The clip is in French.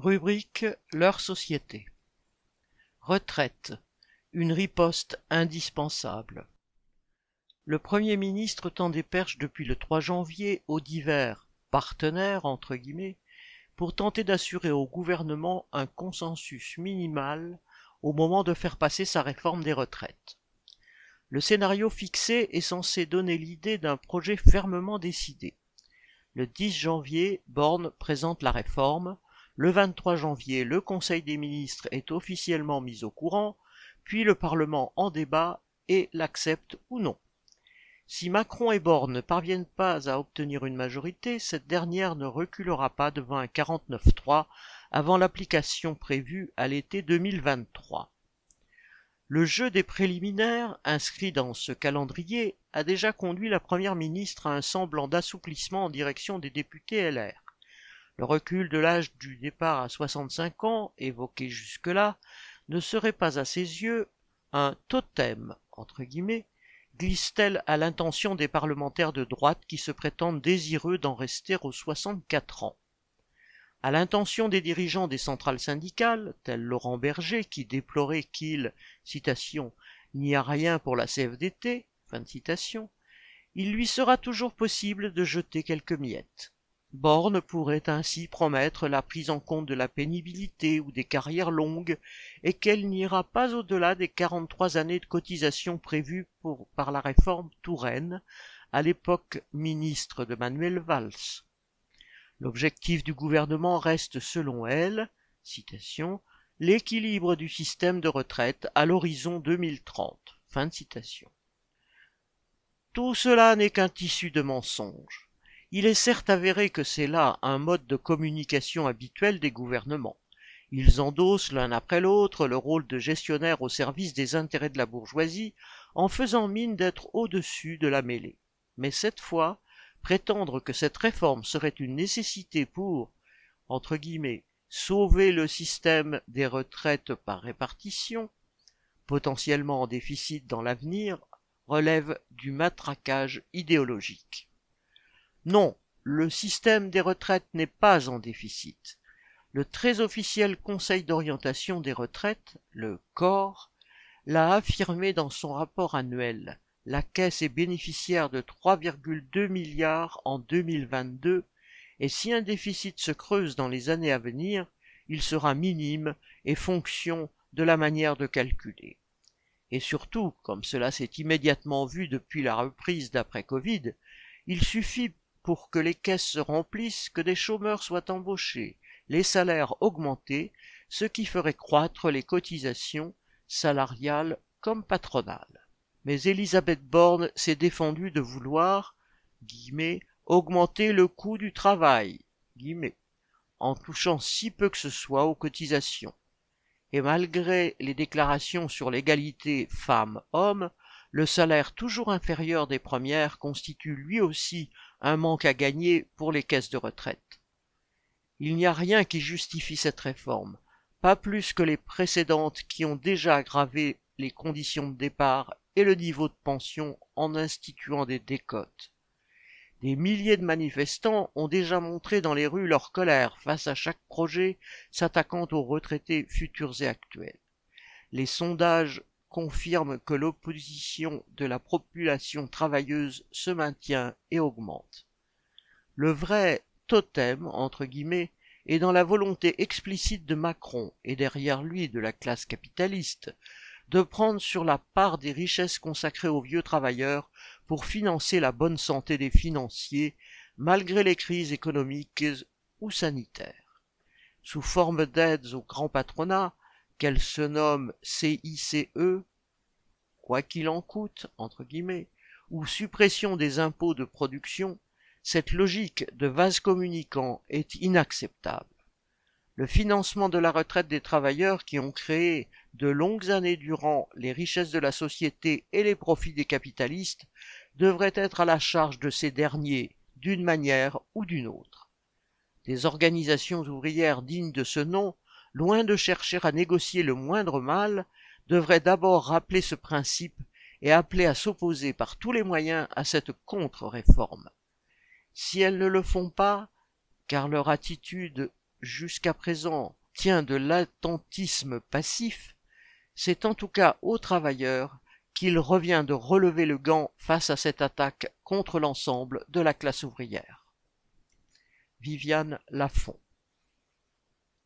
Rubrique Leur société. Retraite. Une riposte indispensable. Le Premier ministre tend des perches depuis le 3 janvier aux divers partenaires entre guillemets pour tenter d'assurer au gouvernement un consensus minimal au moment de faire passer sa réforme des retraites. Le scénario fixé est censé donner l'idée d'un projet fermement décidé. Le 10 janvier, Borne présente la réforme, le 23 janvier, le Conseil des ministres est officiellement mis au courant, puis le Parlement en débat et l'accepte ou non. Si Macron et Borne ne parviennent pas à obtenir une majorité, cette dernière ne reculera pas devant un 49-3 avant l'application prévue à l'été 2023. Le jeu des préliminaires, inscrit dans ce calendrier, a déjà conduit la Première ministre à un semblant d'assouplissement en direction des députés LR. Le recul de l'âge du départ à 65 ans, évoqué jusque-là, ne serait pas à ses yeux un totem, entre guillemets, glisse-t-elle à l'intention des parlementaires de droite qui se prétendent désireux d'en rester aux 64 ans. À l'intention des dirigeants des centrales syndicales, tel Laurent Berger qui déplorait qu'il, n'y a rien pour la CFDT, fin de citation, il lui sera toujours possible de jeter quelques miettes. Borne pourrait ainsi promettre la prise en compte de la pénibilité ou des carrières longues et qu'elle n'ira pas au-delà des 43 années de cotisation prévues par la réforme Touraine, à l'époque ministre de Manuel Valls. L'objectif du gouvernement reste selon elle, citation, l'équilibre du système de retraite à l'horizon 2030. Fin de citation. Tout cela n'est qu'un tissu de mensonges. Il est certes avéré que c'est là un mode de communication habituel des gouvernements. Ils endossent l'un après l'autre le rôle de gestionnaire au service des intérêts de la bourgeoisie en faisant mine d'être au-dessus de la mêlée. Mais cette fois, prétendre que cette réforme serait une nécessité pour, entre guillemets, sauver le système des retraites par répartition, potentiellement en déficit dans l'avenir, relève du matraquage idéologique. Non, le système des retraites n'est pas en déficit. Le très officiel Conseil d'orientation des retraites, le COR, l'a affirmé dans son rapport annuel. La caisse est bénéficiaire de 3,2 milliards en 2022 et si un déficit se creuse dans les années à venir, il sera minime et fonction de la manière de calculer. Et surtout, comme cela s'est immédiatement vu depuis la reprise d'après Covid, il suffit que les caisses se remplissent, que des chômeurs soient embauchés, les salaires augmentés, ce qui ferait croître les cotisations salariales comme patronales. Mais Elisabeth Borne s'est défendue de vouloir guillemets, augmenter le coût du travail guillemets, en touchant si peu que ce soit aux cotisations. Et malgré les déclarations sur l'égalité femmes-hommes, le salaire toujours inférieur des premières constitue lui aussi un manque à gagner pour les caisses de retraite. Il n'y a rien qui justifie cette réforme, pas plus que les précédentes qui ont déjà aggravé les conditions de départ et le niveau de pension en instituant des décotes. Des milliers de manifestants ont déjà montré dans les rues leur colère face à chaque projet s'attaquant aux retraités futurs et actuels. Les sondages confirme que l'opposition de la population travailleuse se maintient et augmente. Le vrai totem, entre guillemets, est dans la volonté explicite de Macron et derrière lui de la classe capitaliste de prendre sur la part des richesses consacrées aux vieux travailleurs pour financer la bonne santé des financiers malgré les crises économiques ou sanitaires. Sous forme d'aides au grand patronat, qu'elle se nomme CICE, quoi qu'il en coûte, entre guillemets, ou suppression des impôts de production, cette logique de vase communicant est inacceptable. Le financement de la retraite des travailleurs qui ont créé de longues années durant les richesses de la société et les profits des capitalistes devrait être à la charge de ces derniers d'une manière ou d'une autre. Des organisations ouvrières dignes de ce nom loin de chercher à négocier le moindre mal, devrait d'abord rappeler ce principe et appeler à s'opposer par tous les moyens à cette contre-réforme. Si elles ne le font pas, car leur attitude jusqu'à présent tient de l'attentisme passif, c'est en tout cas aux travailleurs qu'il revient de relever le gant face à cette attaque contre l'ensemble de la classe ouvrière. Viviane Lafont